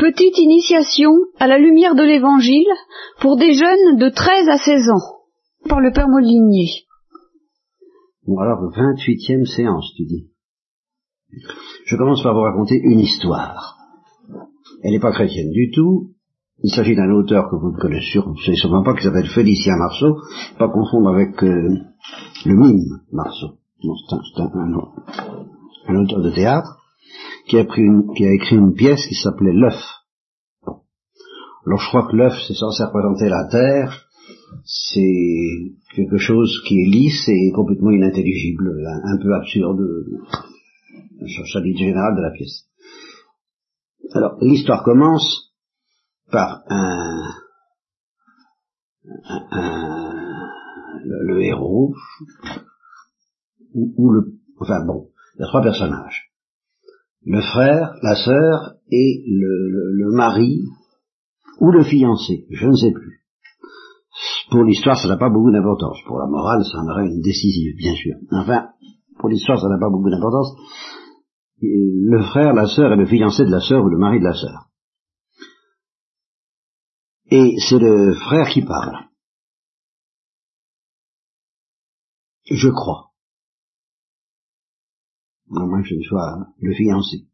Petite initiation à la lumière de l'Évangile pour des jeunes de 13 à 16 ans, par le Père Molinier. Bon alors, 28e séance, tu dis. Je commence par vous raconter une histoire. Elle n'est pas chrétienne du tout. Il s'agit d'un auteur que vous ne connaissez sûrement pas, qui s'appelle Félicien Marceau, pas confondre avec euh, le mime Marceau. c'est un, un auteur de théâtre qui a, pris une, qui a écrit une pièce qui s'appelait L'œuf. Alors je crois que l'œuf, c'est censé représenter la terre, c'est quelque chose qui est lisse et complètement inintelligible, un, peu absurde, sur l'idée générale de la pièce. Alors, l'histoire commence par un, le, héros, ou le, enfin bon, il y a trois personnages le frère, la sœur et le, mari ou le fiancé, je ne sais plus. Pour l'histoire, ça n'a pas beaucoup d'importance. Pour la morale, ça en aurait une décisive, bien sûr. Enfin, pour l'histoire, ça n'a pas beaucoup d'importance. Le frère, la sœur et le fiancé de la sœur ou le mari de la sœur. Et c'est le frère qui parle. Je crois à moins que je ne sois le fiancé.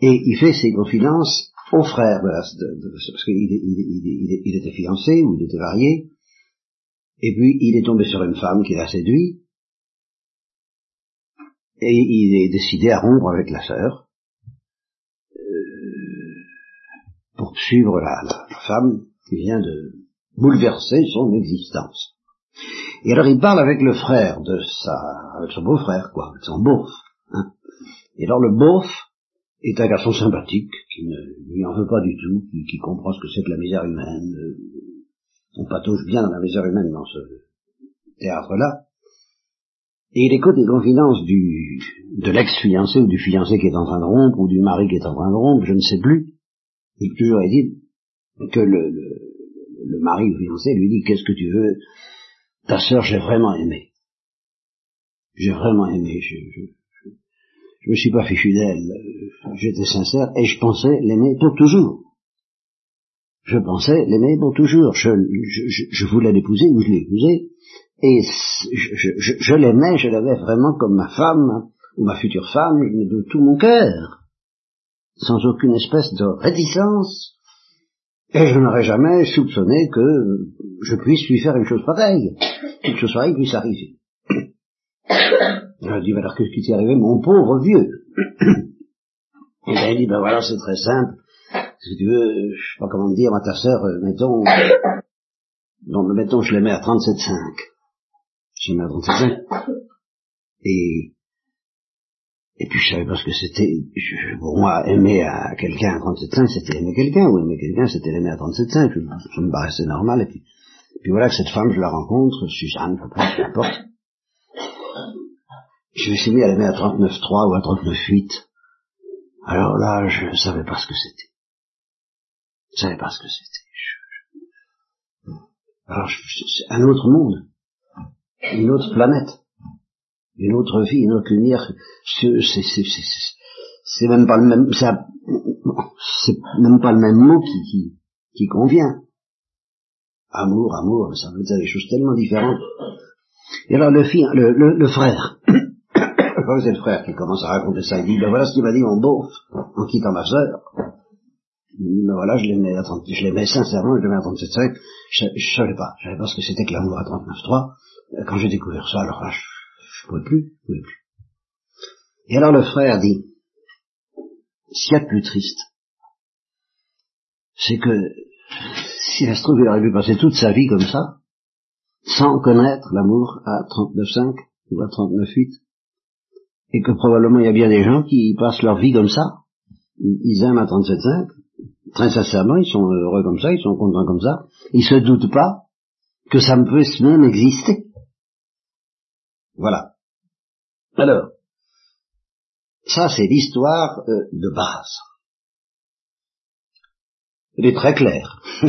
Et il fait ses confidences au frère, de parce qu'il il, il, était fiancé ou il était marié, et puis il est tombé sur une femme qui l'a séduit, et il est décidé à rompre avec la sœur, euh, pour suivre la, la femme qui vient de bouleverser son existence. Et alors il parle avec le frère de sa, avec son beau-frère, quoi, avec son beauf. Hein. Et alors le beauf est un garçon sympathique, qui ne lui en veut pas du tout, qui, comprend ce que c'est que la misère humaine. Euh, on patauge bien dans la misère humaine dans ce théâtre-là. Et il écoute les confidences du, de l'ex-fiancé ou du fiancé qui est en train de rompre, ou du mari qui est en train de rompre, je ne sais plus. Il toujours dit que le, le, le mari ou fiancé lui dit qu'est-ce que tu veux? Ta sœur, j'ai vraiment aimé. J'ai vraiment aimé. Je, je, me suis pas fichu d'elle. J'étais sincère et je pensais l'aimer pour toujours. Je pensais l'aimer pour toujours. Je, je, je voulais l'épouser ou je l'ai épousée. Et je l'aimais, je l'avais vraiment comme ma femme, ou ma future femme, de tout mon cœur. Sans aucune espèce de réticence et je n'aurais jamais soupçonné que je puisse lui faire une chose pareille, quelque chose pareille puisse arriver. Je dit, alors qu'est-ce qui t'est arrivé, mon pauvre vieux Et bien, il dit, ben voilà, c'est très simple. Si tu veux, je sais pas comment dire, à ta sœur, euh, mettons, donc, mettons, je l'aimais à 37,5. Je l'aimais à 37,5. Et et puis je savais pas ce que c'était. Pour moi, aimer à quelqu'un à 37,5, c'était aimer quelqu'un, ou aimer quelqu'un, c'était l'aimer à 37,5. Ça me paraissait normal. Et puis, puis voilà que cette femme, je la rencontre, Suzanne, peu importe. Je me suis mis à l'aimer à 39,3 ou à 39,8. Alors là, je savais pas ce que c'était. Je savais pas ce que c'était. Alors, c'est un autre monde. Une autre planète une autre vie, une autre lumière, c'est même pas le même, c'est même pas le même mot qui, qui, qui convient. Amour, amour, ça veut dire des choses tellement différentes. Et alors le, fils, le, le, le frère, c'est le frère qui commence à raconter ça, il dit, ben voilà ce qu'il m'a dit mon beauf, en quittant ma sœur. Ben voilà, je l'aimais à 30, je l'aimais sincèrement, je l'aimais à 37 je, je savais pas, je savais pas ce que c'était que l'amour à 39.3. Quand j'ai découvert ça, alors là, je, plus, plus. Et alors le frère dit, qu'il y a de plus triste, c'est que si ça se trouve, il aurait pu passer toute sa vie comme ça, sans connaître l'amour à 39,5 ou à 39,8, et que probablement il y a bien des gens qui passent leur vie comme ça, ils aiment à 37,5, très sincèrement, ils sont heureux comme ça, ils sont contents comme ça, ils se doutent pas que ça peut même exister. Voilà. Alors, ça c'est l'histoire euh, de base. Elle est très claire.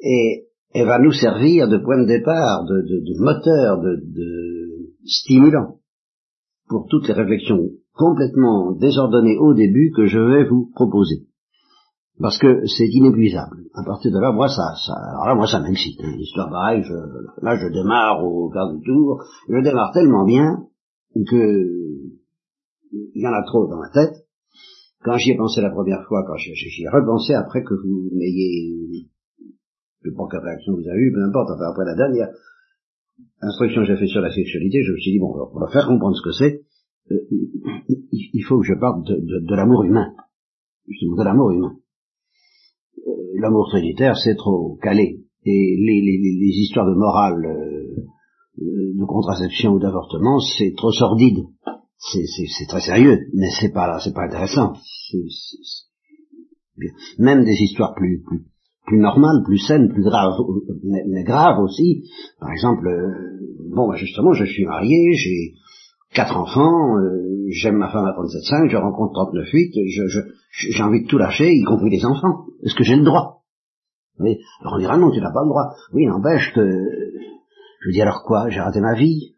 Et elle va nous servir de point de départ, de, moteur, de, stimulant pour toutes les réflexions complètement désordonné au début que je vais vous proposer. Parce que c'est inépuisable. À partir de là, moi, ça, ça alors là, moi, ça m'excite. Hein. L'histoire pareille, je, là, je démarre au quart du tour. Je démarre tellement bien que il y en a trop dans ma tête. Quand j'y ai pensé la première fois, quand j'y ai repensé après que vous m'ayez, je sais pas quelle réaction vous avez eu, peu importe, enfin après la dernière instruction que j'ai fait sur la sexualité, je me suis dit, bon, on va faire comprendre ce que c'est, euh, il faut que je parle de, de, de l'amour humain. Justement, de l'amour humain. Euh, l'amour trinitaire, c'est trop calé. Et les, les, les histoires de morale, euh, de contraception ou d'avortement, c'est trop sordide. C'est très sérieux, mais c'est pas c'est pas intéressant. Même des histoires plus, plus plus normales, plus saines, plus graves, mais, graves aussi. Par exemple, bon, bah, justement, je suis marié, j'ai quatre enfants, euh, j'aime ma femme à 37,5, je rencontre 39,8, je, je, j'ai envie de tout lâcher, y compris les enfants. Est-ce que j'ai le droit? Oui. Alors on dira non, tu n'as pas le droit. Oui, n'empêche que... Je dis alors quoi? J'ai raté ma vie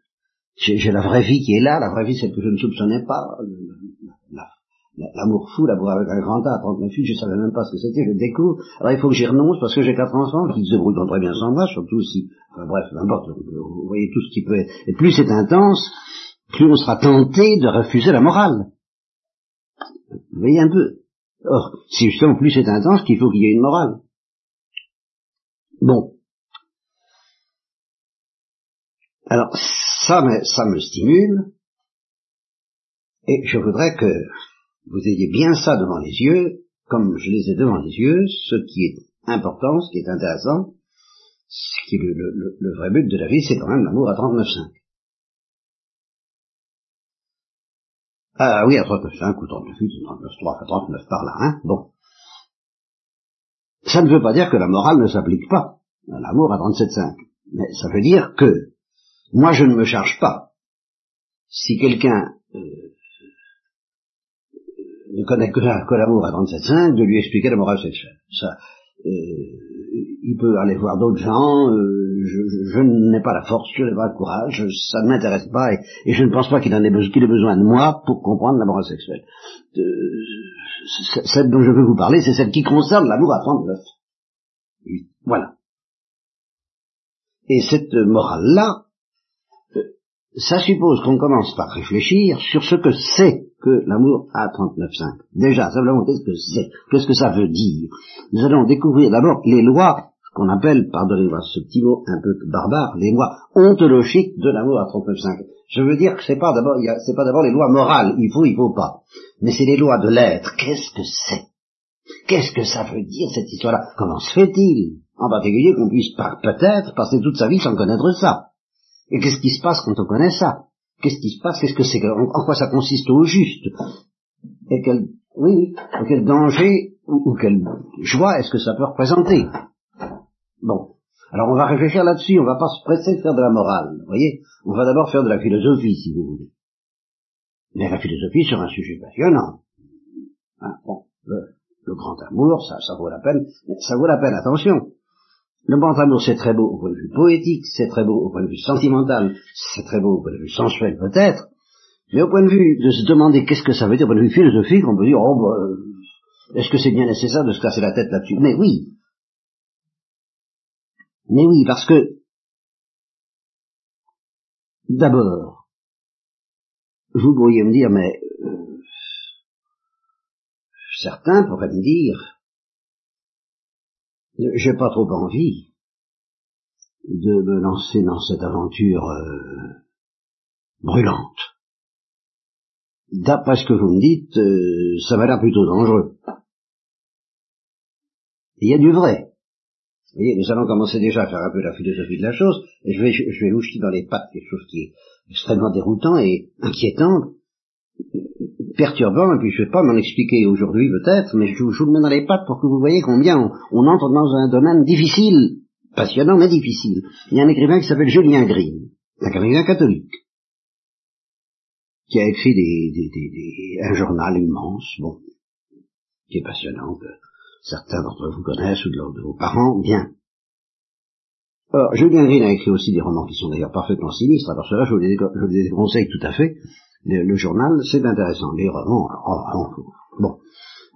J'ai la vraie vie qui est là, la vraie vie celle que je ne soupçonnais pas. L'amour fou, l'amour avec un grand A, 39 je savais même pas ce que c'était, je découvre. Alors il faut que j'y renonce parce que j'ai quatre enfants qui se débrouillent très bien sans moi, surtout si... Enfin bref, n'importe, vous voyez tout ce qui peut être... Et plus c'est intense, plus on sera tenté de refuser la morale. Vous voyez un peu. Or, si justement plus c'est intense, qu'il faut qu'il y ait une morale. Bon. Alors, ça me, ça me stimule, et je voudrais que vous ayez bien ça devant les yeux, comme je les ai devant les yeux, ce qui est important, ce qui est intéressant, ce qui est le, le, le vrai but de la vie, c'est quand même l'amour à 39,5. Ah oui, à 39,5 ou 39,8 ou 39,3, enfin 39 par là, hein, bon. Ça ne veut pas dire que la morale ne s'applique pas à l'amour à 37,5. Mais ça veut dire que moi je ne me charge pas. Si quelqu'un euh, ne connaît que, l'amour à 37,5, de lui expliquer la morale sexuelle. Ça, euh, il peut aller voir d'autres gens, euh, je, n'ai pas la force, je n'ai pas le courage, ça ne m'intéresse pas, et, je ne pense pas qu'il en ait, ait, besoin de moi pour comprendre la morale sexuelle. celle dont je veux vous parler, c'est celle qui concerne l'amour à 39. Oui, voilà. Et cette morale-là, euh, ça suppose qu'on commence par réfléchir sur ce que c'est que l'amour à 39.5. Déjà, simplement, qu'est-ce que c'est Qu'est-ce que ça veut dire? Nous allons découvrir d'abord les lois qu'on appelle, pardonnez-moi ce petit mot un peu barbare, les lois ontologiques de l'amour à 39.5. Je veux dire que c'est pas d'abord, pas d'abord les lois morales, il faut, il faut pas. Mais c'est les lois de l'être. Qu'est-ce que c'est? Qu'est-ce que ça veut dire cette histoire-là? Comment se fait-il? En particulier qu'on puisse peut-être passer toute sa vie sans connaître ça. Et qu'est-ce qui se passe quand on connaît ça? Qu'est-ce qui se passe? Qu'est-ce que c'est en, quoi ça consiste au juste? Et quel, oui, quel danger ou, quelle joie est-ce que ça peut représenter? Bon. Alors on va réfléchir là-dessus, on va pas se presser de faire de la morale, vous voyez? On va d'abord faire de la philosophie, si vous voulez. Mais la philosophie sur un sujet passionnant. Hein, bon, le, grand amour, ça, ça vaut la peine, ça vaut la peine, attention. Le grand amour, c'est très beau au point de vue poétique, c'est très beau au point de vue sentimental, c'est très beau au point de vue sensuel peut-être, mais au point de vue de se demander qu'est-ce que ça veut dire, au point de vue philosophique, on peut dire, oh, bah, est-ce que c'est bien nécessaire de se casser la tête là-dessus? Mais oui, mais oui, parce que, d'abord, vous pourriez me dire, mais euh, certains pourraient me dire, j'ai pas trop envie de me lancer dans cette aventure euh, brûlante. D'après ce que vous me dites, euh, ça m'a l'air plutôt dangereux. Il y a du vrai. Vous voyez, nous allons commencer déjà à faire un peu la philosophie de la chose, et je vais, je vais jeter dans les pattes quelque chose qui est extrêmement déroutant et inquiétant, perturbant, et puis je ne vais pas m'en expliquer aujourd'hui peut-être, mais je, vous le mets dans les pattes pour que vous voyez combien on, entre dans un domaine difficile, passionnant mais difficile. Il y a un écrivain qui s'appelle Julien Green, un écrivain catholique, qui a écrit des, un journal immense, bon, qui est passionnant, certains d'entre vous connaissent ou de, vos parents, bien. Or, Julien Green a écrit aussi des romans qui sont d'ailleurs parfaitement sinistres, alors cela je vous les, je vous les conseille tout à fait, Le, journal, c'est intéressant. Les romans, oh, oh, bon.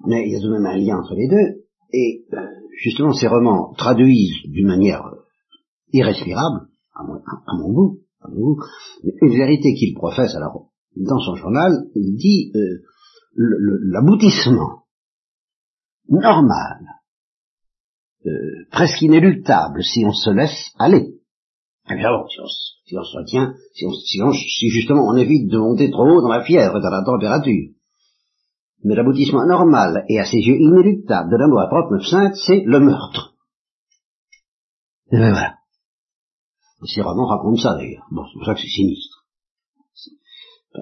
Mais il y a tout de même un lien entre les deux. Et euh, justement, ces romans traduisent d'une manière irrespirable, à mon, goût, à mon goût, une vérité qu'il professe. Alors, dans son journal, il dit euh, l'aboutissement normal, euh, presque inéluctable, si on se laisse aller. Eh bien bon, si on, si on se retient, si, on, si, justement on évite de monter trop haut dans la fièvre dans la température. Mais l'aboutissement normal et à ses yeux inéluctable de l'amour à 39,5, c'est le meurtre. Et bien voilà. Ces romans racontent ça d'ailleurs. Bon, c'est pour ça que c'est sinistre.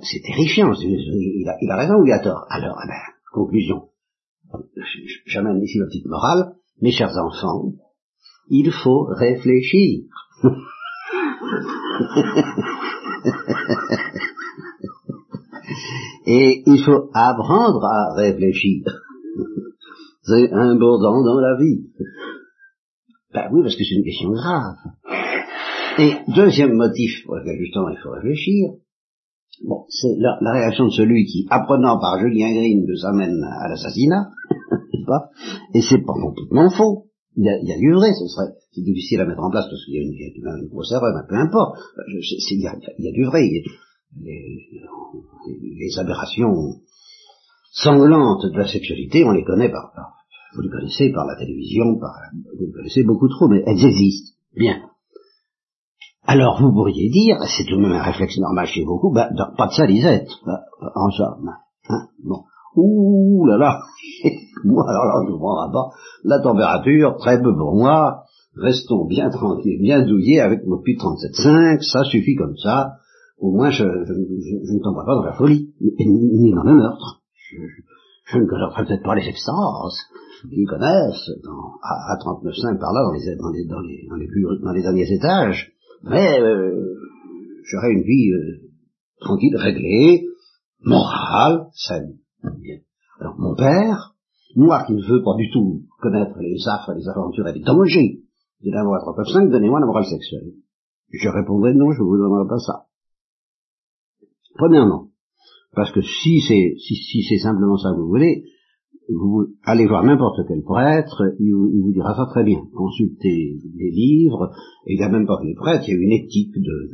C'est terrifiant. Il a, il a raison ou il a tort? Alors, eh ben, conclusion. J'amène ici la petite morale. Mes chers enfants, il faut réfléchir. Et il faut apprendre à réfléchir. C'est important dans la vie. Ben oui, parce que c'est une question grave. Et deuxième motif pour lequel justement il faut réfléchir, bon, c'est la, réaction de celui qui, apprenant par Julien Green que ça mène à l'assassinat, et c'est pas complètement faux. Il y, a, il y a du vrai, ce serait, c'est difficile à mettre en place parce qu'il y a une, grosse erreur, mais peu importe. Je, il, y a, il, y a, du vrai. Les, les, aberrations sanglantes de la sexualité, on les connaît par, par, vous les connaissez par la télévision, par, vous les connaissez beaucoup trop, mais elles existent. Bien. Alors vous pourriez dire, c'est tout de même un réflexe normal chez beaucoup, bah, pas de salisette, bah, en somme. Hein, bon. Ouh là là, moi alors là, je comprends pas. La température, très peu pour moi, restons bien tranquilles, bien douillés avec nos puits 37.5, ça suffit comme ça, au moins je, ne tomberai pas dans la folie, ni, dans le meurtre. Je, ne connaîtrai peut-être pas les extases, ils connaissent, dans, à, à 39.5 par là, dans les, dans les, dans les, dans les, plus, dans les derniers étages, mais euh, j'aurai une vie euh, tranquille, réglée, morale, saine. Alors mon père, moi qui ne veux pas du tout connaître les affres, les aventures et les dangers de l'amour à 5, donnez-moi la morale sexuelle. Je répondrai non, je ne vous donnerai pas ça. Premièrement, parce que si c'est si, c'est simplement ça que vous voulez, vous allez voir n'importe quel prêtre, il vous, dira ça très bien. Consultez des livres, et il n'y a même pas que les prêtres, il y a une éthique de,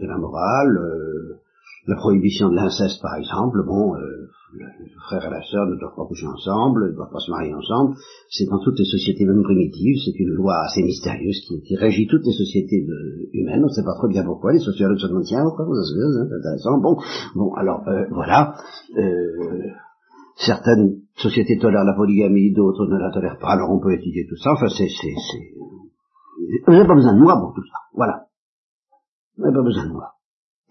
de, la morale, euh, la prohibition de l'inceste par exemple, bon, euh, le frère et la sœur ne doivent pas coucher ensemble, ne doivent pas se marier ensemble. C'est dans toutes les sociétés même primitives, c'est une loi assez mystérieuse qui, régit toutes les sociétés humaines. On ne sait pas trop bien pourquoi. Les sociologues se demandent tiens pourquoi se fait, c'est intéressant. Bon, bon, alors euh, voilà. Euh, certaines sociétés tolèrent la polygamie, d'autres ne la tolèrent pas. Alors on peut étudier tout ça. Enfin, c'est, c'est, c'est. Vous n'avez pas besoin de moi pour tout ça. Voilà. Vous n'avez pas besoin de moi.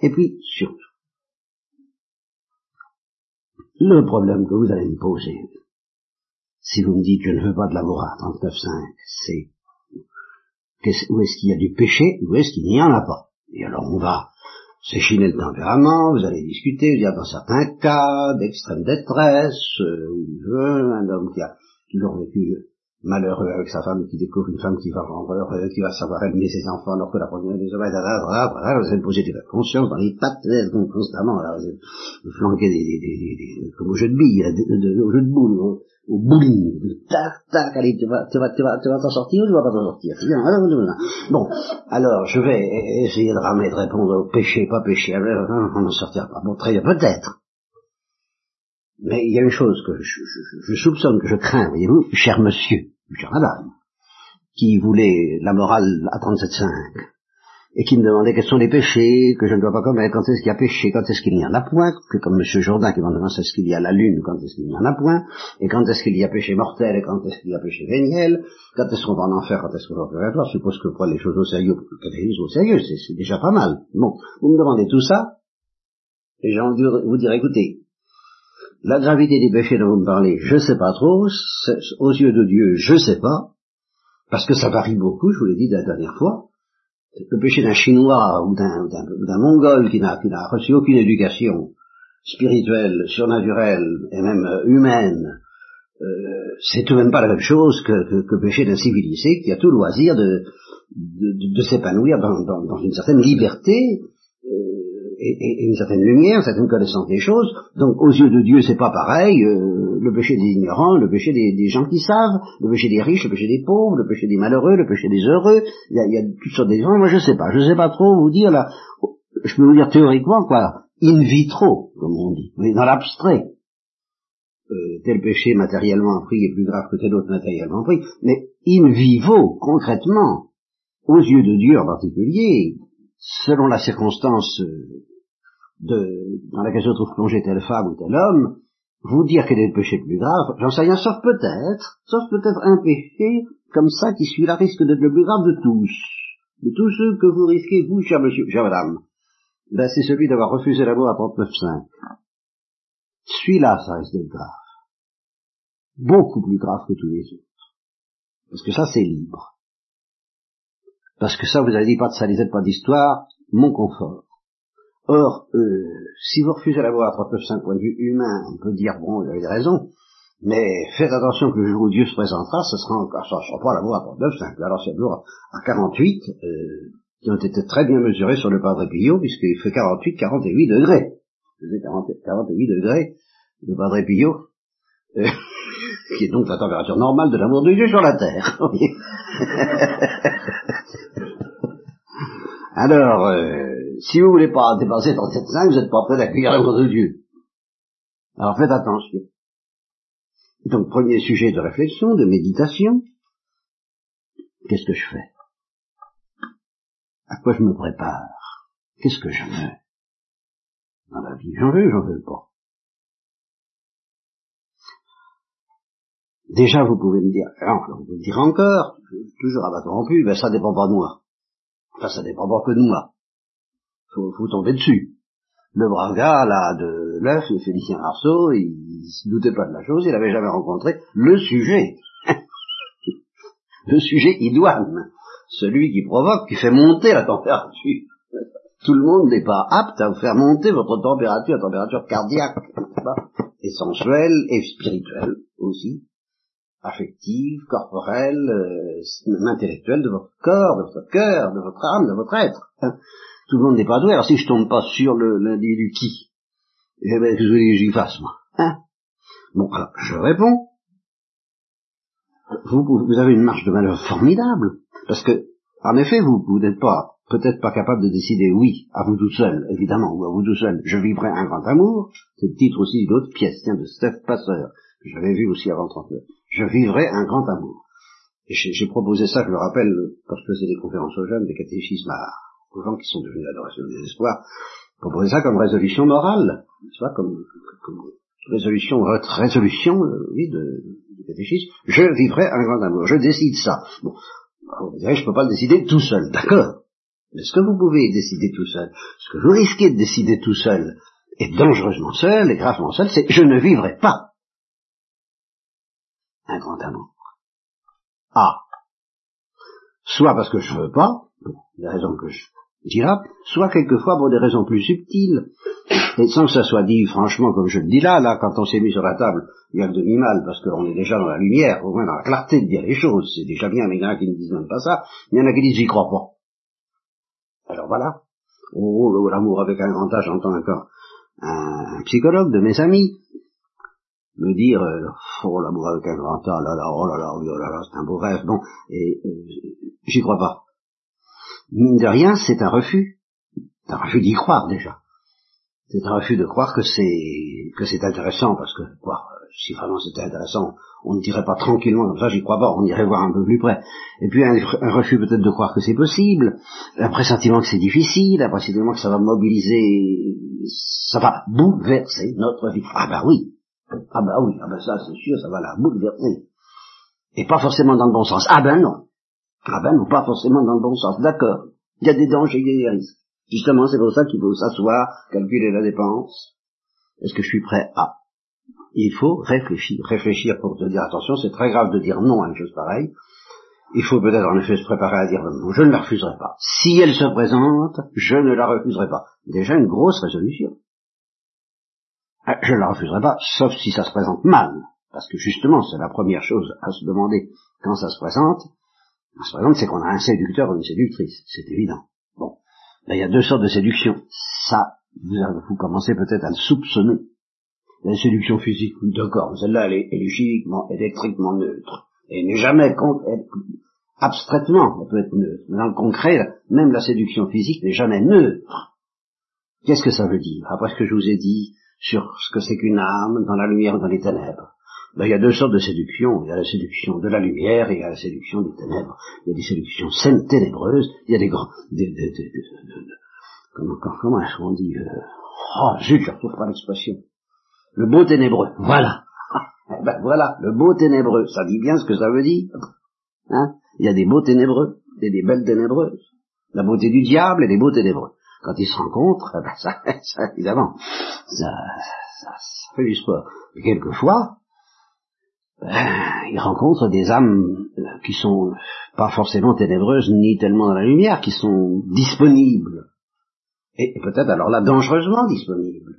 Et puis surtout le problème que vous allez me poser, si vous me dites je ne veux pas de à 39.5, c'est où est-ce qu'il y a du péché, où est-ce qu'il n'y en a pas? Et alors on va s'échiner le tempérament, vous allez discuter, il y a dans certains cas d'extrême détresse, euh, un homme qui a toujours vécu malheureux avec sa femme qui découvre une femme qui va rendre heureux, qui va savoir aimer ses enfants alors que la première des hommes, voilà, vous allez poser de la conscience dans les pattes, constamment, là, vous flanquez des, des, des, des, comme au jeu de billes, au jeu de boules, au, au bowling, tac, tac, allez, tu vas, tu vas, tu vas, t'en sortir ou tu vas pas t'en sortir? Bon, alors, je vais essayer de ramener, de répondre au péché, pas péché, on n'en sortira pas. Bon, très bien, peut-être. Mais il y a une chose que je, je, je soupçonne, que je crains, voyez-vous, cher monsieur, qui voulait la morale à 37.5, et qui me demandait quels sont les péchés que je ne dois pas commettre, quand est-ce qu'il y a péché, quand est-ce qu'il n'y en a point, que comme monsieur Jourdain qui me demande est-ce qu'il y a la lune, quand est-ce qu'il n'y en a point, et quand est-ce qu'il y a péché mortel, et quand est-ce qu'il y a péché véniel, quand est-ce qu'on va en enfer, quand est-ce qu'on va en purgatoire, je suppose que pour les choses au sérieux, le au sérieux, c'est déjà pas mal. Bon, vous me demandez tout ça, et j'ai envie de vous dire, écoutez, la gravité des péchés dont vous me parlez, je ne sais pas trop. Aux yeux de Dieu, je ne sais pas. Parce que ça varie beaucoup, je vous l'ai dit la dernière fois. Le péché d'un Chinois ou d'un Mongol qui n'a reçu aucune éducation spirituelle, surnaturelle et même euh, humaine, euh, c'est tout de même pas la même chose que, le péché d'un civilisé qui a tout loisir de, s'épanouir dans, une certaine liberté et, une certaine lumière, une certaine connaissance des choses. Donc aux yeux de Dieu, c'est pas pareil. Euh, le péché des ignorants, le péché des, gens qui savent, le péché des riches, le péché des pauvres, le péché des malheureux, le péché des heureux. Il y a, il y a toutes sortes de gens. Moi, je sais pas. Je sais pas trop vous dire là. Je peux vous dire théoriquement quoi, in vitro, comme on dit, mais dans l'abstrait. Euh, tel péché matériellement pris est plus grave que tel autre matériellement pris, mais in vivo, concrètement, aux yeux de Dieu en particulier, selon la circonstance euh, de, dans laquelle se trouve plongé telle femme ou tel homme, vous dire quel est le péché le plus grave, j'en sais rien, sauf peut-être, sauf peut-être un péché comme ça qui suit la risque d'être le plus grave de tous, de tous ceux que vous risquez, vous, cher monsieur, cher madame. Ben, c'est celui d'avoir refusé l'amour à 39.5. Celui-là, ça risque d'être grave. Beaucoup plus grave que tous les autres. Parce que ça, c'est libre. Parce que ça, vous avez dit, pas de salisette, pas d'histoire, mon confort. Or, euh, si vous refusez l'amour à 39.5 point de vue humain, on peut dire, bon, vous avez raison, mais faites attention que le jour où Dieu se présentera, ce sera encore, ça sera pas l'amour à 39.5. Alors c'est l'amour à 48, euh, qui ont été très bien mesurés sur le Padre Pio, puisqu'il fait 48, 48 degrés. Il faisait 48 degrés, le Padre Pio, euh, qui est donc la température normale de l'amour de Dieu sur la terre. Alors, euh, si vous voulez pas dépasser 37,5, vous n'êtes pas prêt d'accueillir l'amour de Dieu. Alors faites attention. Donc, premier sujet de réflexion, de méditation. Qu'est-ce que je fais? À quoi je me prépare? Qu'est-ce que je veux Dans la vie, j'en veux, j'en veux pas. Déjà, vous pouvez me dire, alors, vous pouvez me dire encore, toujours à bâton rompu, ben ça dépend pas de moi. Enfin, ça dépend pas que de moi. Faut, faut tomber dessus. Le brave gars, là, de l'œuf, le Félicien Arceau, il, il se doutait pas de la chose, il avait jamais rencontré le sujet. le sujet idoine celui qui provoque, qui fait monter la température. Tout le monde n'est pas apte à vous faire monter votre température, température cardiaque, et sensuelle et spirituelle aussi, affective, corporelle, euh, intellectuelle de votre corps, de votre cœur, de votre âme, de votre être. Tout le monde n'est pas doué. Alors si je tombe pas sur l'individu qui, eh ben, que je voulais que j'y fasse, moi? Hein bon, alors, je réponds. Vous, vous avez une marge de manœuvre formidable. Parce que, en effet, vous, vous n'êtes pas, peut-être pas capable de décider, oui, à vous tout seul, évidemment, ou à vous tout seul, je vivrai un grand amour, c'est le titre aussi d'une autre pièce, tiens, de Steph Passeur, que j'avais vu aussi avant 39. Je vivrai un grand amour. Et j'ai proposé ça, je le rappelle, quand je faisais des conférences aux jeunes, des catéchismes aux gens qui sont devenus l'adoration des espoirs, proposé ça comme résolution morale, tu vois, comme, résolution, résolution, euh, oui, de, du catéchisme, je vivrai un grand amour, je décide ça. Bon, vous direz, je ne peux pas le décider tout seul, d'accord. Mais ce que vous pouvez décider tout seul, ce que vous risquez de décider tout seul, est dangereusement seul et gravement seul, c'est je ne vivrai pas un grand amour. Ah. Soit parce que je veux pas, pour des raisons que je dira, soit quelquefois pour des raisons plus subtiles, et sans que ça soit dit franchement comme je le dis là, là, quand on s'est mis sur la table, il y a le demi-mal, parce qu'on est déjà dans la lumière, au moins dans la clarté de dire les choses, c'est déjà bien, mais il y en a qui ne disent même pas ça, il y en a qui disent j'y crois pas. Alors voilà, oh, oh l'amour avec un grand âge, j'entends encore un, psychologue de mes amis me dire euh, oh l'amour avec un grand âge, là là, oh là là, oh là là, c'est un beau rêve, bon, et euh, j'y crois pas mine de rien, c'est un refus. Un refus d'y croire déjà. C'est un refus de croire que c'est que c'est intéressant, parce que si vraiment c'était intéressant, on ne dirait pas tranquillement comme ça, j'y crois pas, on irait voir un peu plus près. Et puis un, refus peut-être de croire que c'est possible, un pressentiment que c'est difficile, un pressentiment que ça va mobiliser, ça va bouleverser notre vie. Ah bah oui, ah bah oui, ah bah ça c'est sûr, ça va la bouleverser. Et pas forcément dans le bon sens. Ah ben non, ah ben non, pas forcément dans le bon sens, d'accord. Il y a des dangers, il y a des risques. Justement, c'est pour ça qu'il faut s'asseoir, calculer la dépense. Est-ce que je suis prêt à? Il faut réfléchir. Réfléchir pour te dire, attention, c'est très grave de dire non à une chose pareille. Il faut peut-être en effet se préparer à dire non, je ne la refuserai pas. Si elle se présente, je ne la refuserai pas. Déjà une grosse résolution. Ah, je ne la refuserai pas, sauf si ça se présente mal. Parce que justement, c'est la première chose à se demander quand ça se présente, par exemple, c'est qu'on a un séducteur ou une séductrice, c'est évident. Bon, il y a deux sortes de séduction. Ça, vous, commencez peut-être à le soupçonner. La séduction physique, d'accord, celle-là, elle, elle est, électriquement neutre. Et n'est jamais, abstraitement, elle peut être neutre. Mais dans le concret, même la séduction physique n'est jamais neutre. Qu'est-ce que ça veut dire? Après ce que je vous ai dit sur ce que c'est qu'une âme dans la lumière ou dans les ténèbres. Ben, il y a deux sortes de séduction. Il y a la séduction de la lumière et il y a la séduction des ténèbres. Il y a des séductions saines ténébreuses. Il y a des grands... Des, comment, comment est-ce qu'on dit euh, Oh, zut, je retrouve pas l'expression. Le beau ténébreux. Voilà. Eh ben voilà, le beau ténébreux. Ça dit bien ce que ça veut dire. Hein? Il y a des beaux ténébreux et des belles ténébreuses. La beauté du diable et des beaux ténébreux. Quand ils se rencontrent, eh ben ça, ça évidemment, ça, ça, ça fait du sport. Et quelquefois, ben, ils rencontrent des âmes qui sont pas forcément ténébreuses ni tellement dans la lumière, qui sont disponibles. Et, peut-être alors là dangereusement disponibles.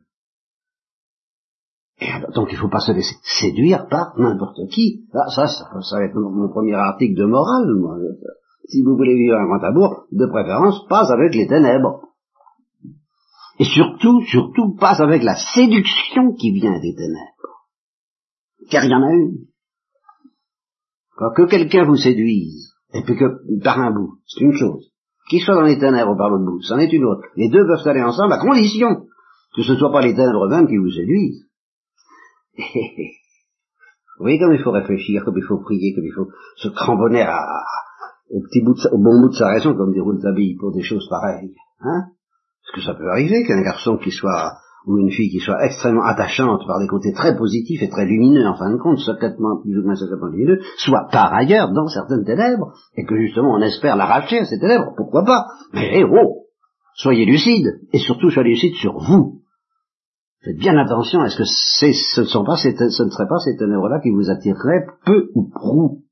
Et donc il ne faut pas se laisser séduire par n'importe qui. ça, ça, ça, va être mon, premier article de morale. Moi. Si vous voulez vivre un grand amour, de préférence, pas avec les ténèbres. Et surtout, surtout, pas avec la séduction qui vient des ténèbres. Car il y en a une. Que quelqu'un vous séduise, et puis que par un bout, c'est une chose. Qu'il soit dans les ténèbres ou par l'autre bout, c'en est une autre. Les deux peuvent aller ensemble à condition que ce ne soit pas les ténèbres eux-mêmes qui vous séduisent. vous voyez comme il faut réfléchir, comme il faut prier, comme il faut se cramponner au, petit bout au bon bout de sa raison, comme dit Rouletabille, pour des choses pareilles. Hein Parce que ça peut arriver qu'un garçon qui soit ou une fille qui soit extrêmement attachante par des côtés très positifs et très lumineux, en fin de compte, secrètement, plus ou moins secrètement lumineux, soit par ailleurs dans certaines ténèbres, et que justement on espère l'arracher à ces ténèbres, pourquoi pas? Mais oh Soyez lucide, et surtout soyez lucide sur vous. Faites bien attention, est-ce que ce, ne sont pas ce ne seraient pas ces ténèbres-là qui vous attireraient peu ou prou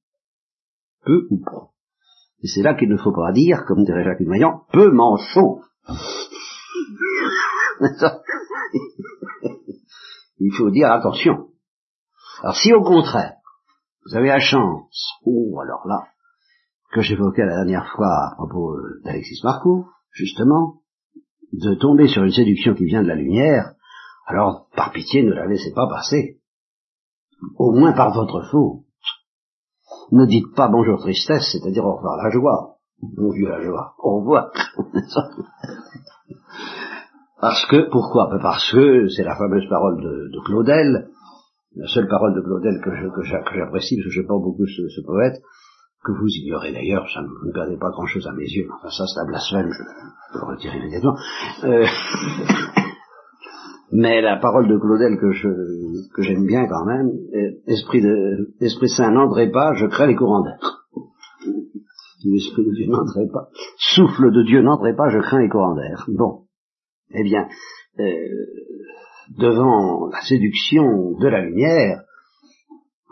Peu ou prou. Et c'est là qu'il ne faut pas dire, comme dirait Jacques Maillan, peu manchot. Il faut dire attention. Alors si au contraire, vous avez la chance, ou oh, alors là, que j'évoquais la dernière fois à propos d'Alexis Marcoux, justement, de tomber sur une séduction qui vient de la lumière, alors par pitié ne la laissez pas passer. Au moins par votre faute. Ne dites pas bonjour tristesse, c'est-à-dire au revoir la joie. Bon vieux la joie. Au revoir. Parce que, pourquoi? Ben, Parce que c'est la fameuse parole de, Claudel, la seule parole de Claudel que, j'apprécie, parce que je pas beaucoup ce, poète, que vous ignorez d'ailleurs, ça ne perdez pas grand-chose à mes yeux, enfin ça c'est un blasphème, je, peux le retirer immédiatement. Euh, mais la parole de Claudel que je que j'aime bien quand même, esprit de esprit saint n'entrait pas, je crains les courants d'air. L'esprit de Dieu n'entrait pas, souffle de Dieu n'entrait pas, je crains les courants d'air. Bon, eh bien, euh, devant la séduction de la lumière,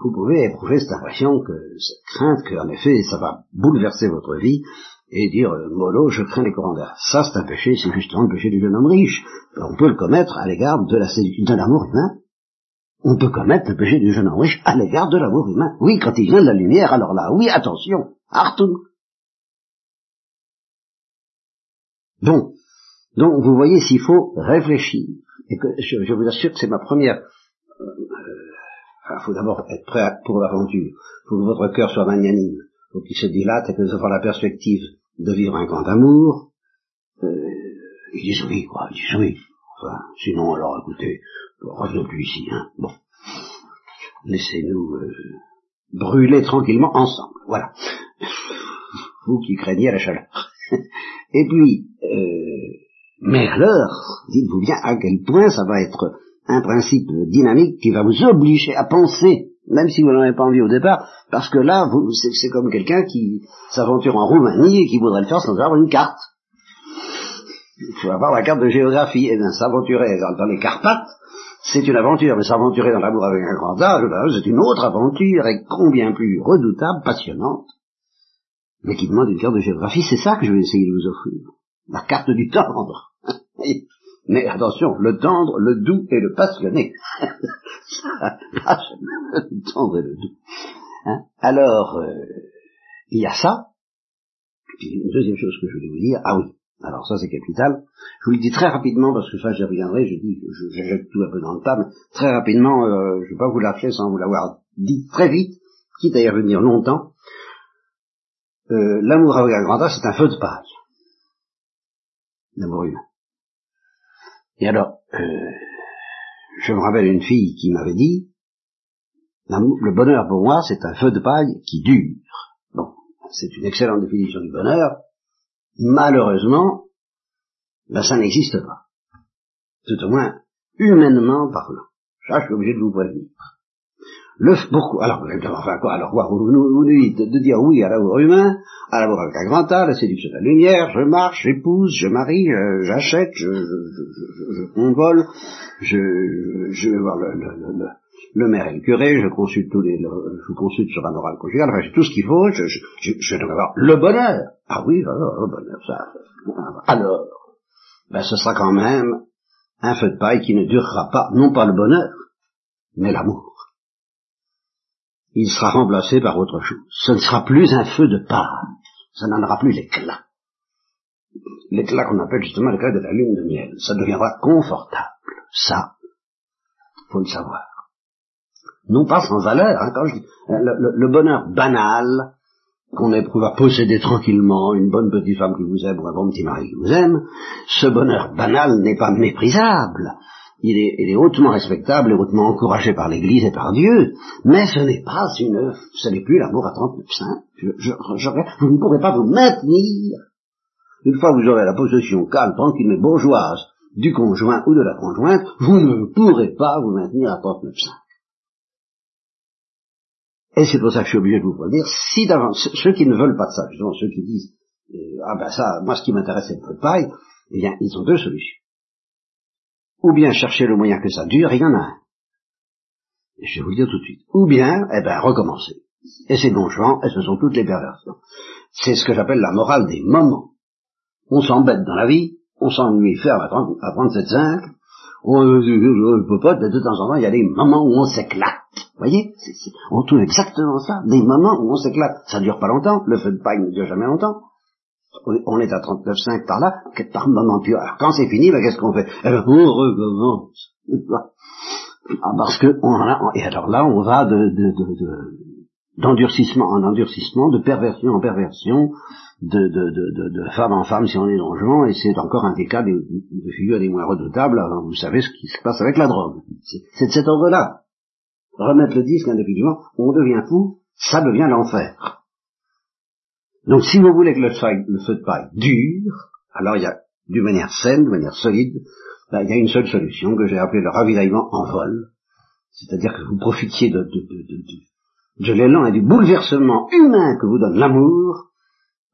vous pouvez éprouver cette impression que, cette crainte qu'en effet, ça va bouleverser votre vie et dire, euh, mollo, je crains les courants d'air. Ça, c'est un péché, c'est justement le péché du jeune homme riche. On peut le commettre à l'égard de la de l'amour humain. On peut commettre le péché du jeune homme riche à l'égard de l'amour humain. Oui, quand il vient de la lumière, alors là, oui, attention, Artung. Bon, donc vous voyez s'il faut réfléchir. Et que je, vous assure que c'est ma première. Il euh, faut d'abord être prêt pour l'aventure. Il faut que votre cœur soit magnanime. Il faut qu'il se dilate et que vous ayez la perspective de vivre un grand amour. Euh, ils disent oui, quoi. Ils disent oui. Enfin, sinon, alors écoutez, revenons plus ici. Hein. Bon. Laissez-nous euh, brûler tranquillement ensemble. Voilà. Vous qui craignez la chaleur. et puis, euh, mais alors, dites-vous bien à quel point ça va être un principe dynamique qui va vous obliger à penser, même si vous n'en avez pas envie au départ, parce que là, c'est comme quelqu'un qui s'aventure en Roumanie et qui voudrait le faire sans avoir une carte. Il faut avoir la carte de géographie. Et bien, s'aventurer dans, les Carpates, c'est une aventure, mais s'aventurer dans l'amour avec un grand âge, ben, c'est une autre aventure, et combien plus redoutable, passionnante, mais qui demande une carte de géographie. C'est ça que je vais essayer de vous offrir. La carte du tendre. Mais attention, le tendre, le doux et le passionné. le tendre et le doux. Hein? Alors, euh, il y a ça. Puis une deuxième chose que je voulais vous dire, ah oui, Alors ça c'est capital. Je vous le dis très rapidement parce que ça j'y reviendrai, je dis, je, jette tout un peu dans le tas, très rapidement, euh, je ne vais pas vous lâcher sans vous l'avoir dit très vite, quitte à y revenir longtemps. Euh, l'amour avec un grand A, c'est un feu de paille. L'amour humain. Et alors, euh, je me rappelle une fille qui m'avait dit, le bonheur pour moi, c'est un feu de paille qui dure. Bon, c'est une excellente définition du bonheur, malheureusement, ben, ça n'existe pas. Tout au moins, humainement parlant. Ça, je suis obligé de vous prévenir. Le, pourquoi Alors, enfin quoi Alors, vous, nous de dire oui à l'amour humain, à l'amour avec un grand A, la séduction de la lumière, je marche, j'épouse, je marie, j'achète, je, je, je, je, convole, je, je vais voir le, le, le, le maire et le curé, je consulte tous les, je consulte sur la morale conjugale, enfin, j'ai tout ce qu'il faut, je, je, je, je dois avoir le bonheur. Ah oui, alors, le bonheur, ça. Alors, ben, ce sera quand même un feu de paille qui ne durera pas, non pas le bonheur, mais l'amour. Il sera remplacé par autre chose. Ce ne sera plus un feu de paille, ça n'en aura plus l'éclat. L'éclat qu'on appelle justement l'éclat de la lune de miel. Ça deviendra confortable. Ça, faut le savoir non pas sans valeur, hein, quand je dis, le, bonheur banal qu'on éprouve à posséder tranquillement une bonne petite femme qui vous aime ou un bon petit mari qui vous aime, ce bonheur banal n'est pas méprisable. Il est, il est, hautement respectable et hautement encouragé par l'Église et par Dieu, mais ce n'est pas une, ce n'est plus l'amour à 39 saints. Je, je, je, vous ne pourrez pas vous maintenir. Une fois que vous aurez la possession calme, tranquille mais bourgeoise du conjoint ou de la conjointe, vous ne pourrez pas vous maintenir à 39 saints. Et c'est pour ça que je suis obligé de vous dire, si d'avance, ceux qui ne veulent pas de ça, justement, ceux qui disent, euh, ah ben ça, moi ce qui m'intéresse c'est le feu de paille, eh bien, ils ont deux solutions. Ou bien chercher le moyen que ça dure, il y en a un. Je vais vous le dire tout de suite. Ou bien, eh ben, recommencer. Et c'est nonchalant, et ce sont toutes les perversions. C'est ce que j'appelle la morale des moments. On s'embête dans la vie, on s'ennuie ferme à, 30, à 37,5, on ne peut pas, de temps en temps, il y a des moments où on s'éclate. Vous voyez? On trouve exactement ça, des moments où on s'éclate. Ça dure pas longtemps, le feu de paille ne dure jamais longtemps. On est à 39,5 par là, par moment puis alors quand c'est fini, ben, qu'est-ce qu'on fait? Eh ben, On recommence. Ah, parce que on a, et alors là, on va de, de, de, d'endurcissement en endurcissement, de perversion en perversion, de, de, de, de, femme en femme si on est donjon, et c'est encore un des cas de, de figures des moins redoutables, alors vous savez ce qui se passe avec la drogue. C'est de cet ordre-là. Remettre le disque indéfiniment, on devient fou, ça devient l'enfer. Donc si vous voulez que le, feu de paille dure, alors il y a, d'une manière saine, de manière solide, ben, il y a une seule solution que j'ai appelée le ravitaillement en vol. C'est-à-dire que vous profitiez de, de, de, de l'élan et du bouleversement humain que vous donne l'amour,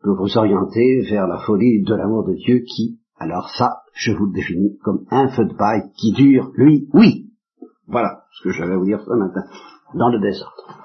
pour vous orienter vers la folie de l'amour de Dieu qui, alors ça, je vous le définis comme un feu de paille qui dure, lui, oui. Voilà ce que je vais vous dire ce matin, dans le désordre.